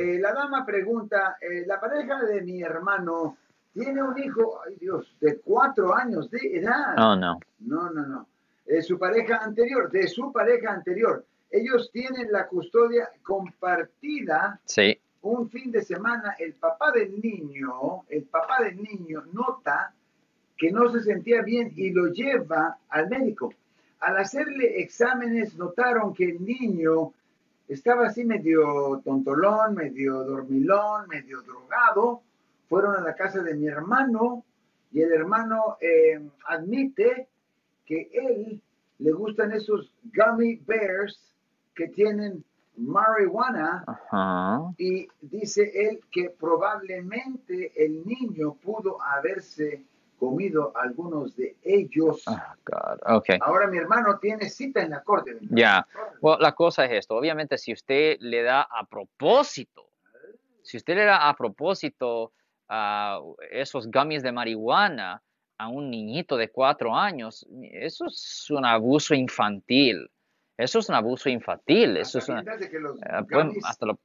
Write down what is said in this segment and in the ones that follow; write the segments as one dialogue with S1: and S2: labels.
S1: Eh, la dama pregunta, eh, la pareja de mi hermano tiene un hijo, ay Dios, de cuatro años de edad.
S2: Oh, no.
S1: No, no, no. Eh, su pareja anterior, de su pareja anterior. Ellos tienen la custodia compartida
S2: Sí.
S1: un fin de semana el papá del niño, el papá del niño nota que no se sentía bien y lo lleva al médico. Al hacerle exámenes notaron que el niño estaba así medio tontolón, medio dormilón, medio drogado. Fueron a la casa de mi hermano y el hermano eh, admite que él le gustan esos gummy bears que tienen marihuana
S2: Ajá.
S1: y dice él que probablemente el niño pudo haberse comido algunos de ellos.
S2: Oh, God. Okay.
S1: Ahora mi hermano tiene cita en la corte.
S2: Ya. Bueno, la cosa es esto. Obviamente, si usted le da a propósito, si usted le da a propósito a esos gummies de marihuana a un niñito de cuatro años, eso es un abuso infantil. Eso es un abuso infantil. Eso es una,
S1: Sabiendas de que los gummies
S2: hasta lo-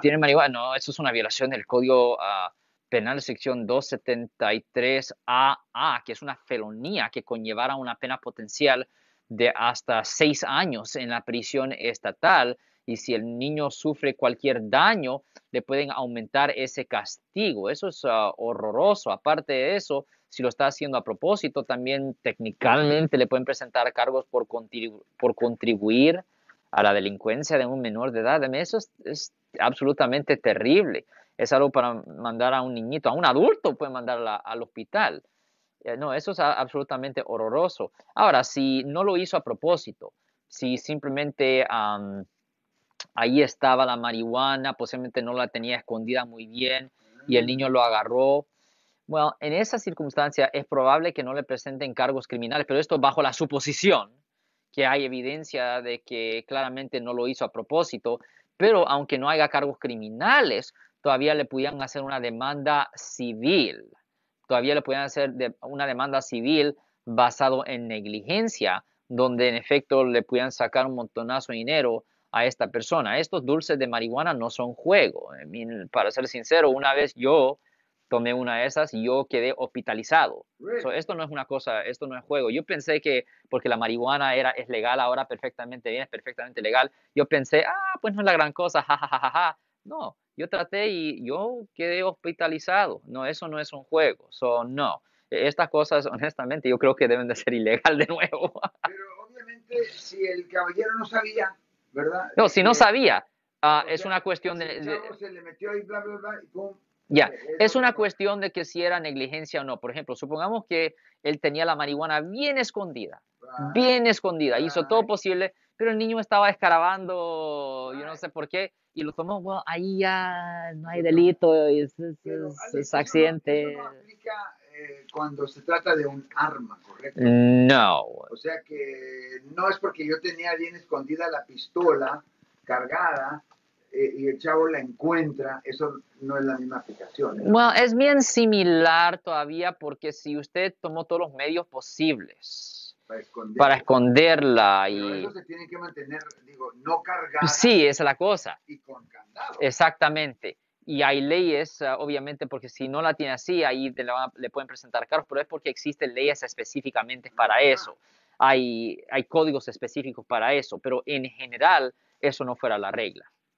S1: tienen marihuana.
S2: No, eso es una violación del Código ah, Penal sección 273AA, que es una felonía que conllevará una pena potencial de hasta seis años en la prisión estatal. Y si el niño sufre cualquier daño, le pueden aumentar ese castigo. Eso es ah, horroroso. Aparte de eso, si lo está haciendo a propósito, también técnicamente le pueden presentar cargos por, por contribuir a la delincuencia de un menor de edad. Eso es, es absolutamente terrible. Es algo para mandar a un niñito, a un adulto puede mandarla al hospital. Eh, No, eso es absolutamente horroroso. Ahora, si no lo hizo a propósito, si simplemente am, ahí estaba la marihuana, posiblemente no la tenía escondida muy bien y el niño lo agarró. Bueno, en esa circunstancia es probable que no le presenten cargos criminales, pero esto bajo la suposición que hay evidencia de que claramente no lo hizo a propósito, pero aunque no haya cargos criminales, todavía le pudieran hacer una demanda civil. Todavía le pudieran hacer de- una demanda civil basado en negligencia, donde en efecto le pudieran sacar un montonazo de dinero a esta persona. Estos dulces de marihuana no son juego. Para ser sincero, una vez yo tomé una de esas y yo quedé hospitalizado. So, esto no es una cosa, esto no es juego. Yo pensé que porque la marihuana era, es legal ahora perfectamente bien, es perfectamente legal, yo pensé, ah, pues no es la gran cosa, ja, ja, ja, ja. No, yo traté y yo quedé hospitalizado. No, eso no es un juego. So, no. Estas cosas, honestamente, yo creo que deben de ser ilegal de nuevo.
S1: Pero obviamente si el caballero no sabía, ¿verdad?
S2: No, si no
S1: Este,
S2: sabía,
S1: o
S2: es
S1: sea,
S2: una cuestión de... de-
S1: se le metió ahí, bla, bla, bla, y pum.
S2: Ya,
S1: eh,
S2: es una
S1: cosa.
S2: cuestión de que si era negligencia o no. Por ejemplo, supongamos que él tenía la marihuana bien escondida,
S1: Right.
S2: bien escondida, hizo todo posible, pero el niño estaba escarabando, yo no sé por qué, y lo tomó, bueno, ahí ya no hay delito, es, es-
S1: Pero,
S2: es- es
S1: eso no-
S2: accidente.
S1: eso no aplica eh, cuando se trata de un arma, ¿correcto?
S2: No,
S1: O sea que no es porque yo tenía bien escondida la pistola cargada eh, y el chavo la encuentra, eso no es la misma aplicación. ¿eh?
S2: Bueno, es bien similar todavía porque si usted tomó todos los medios posibles
S1: Para esconder.
S2: para esconderla
S1: Pero
S2: y...
S1: eso se tiene que mantener, digo, no cargada
S2: Sí, esa es la cosa.
S1: y con candado.
S2: Exactamente. Y hay leyes, ah, obviamente, porque si no la tiene así, ahí te la van a- le pueden presentar cargos, pero es porque existen leyes específicamente para eso. Hay, hay códigos específicos para eso, pero en general eso no fuera la regla.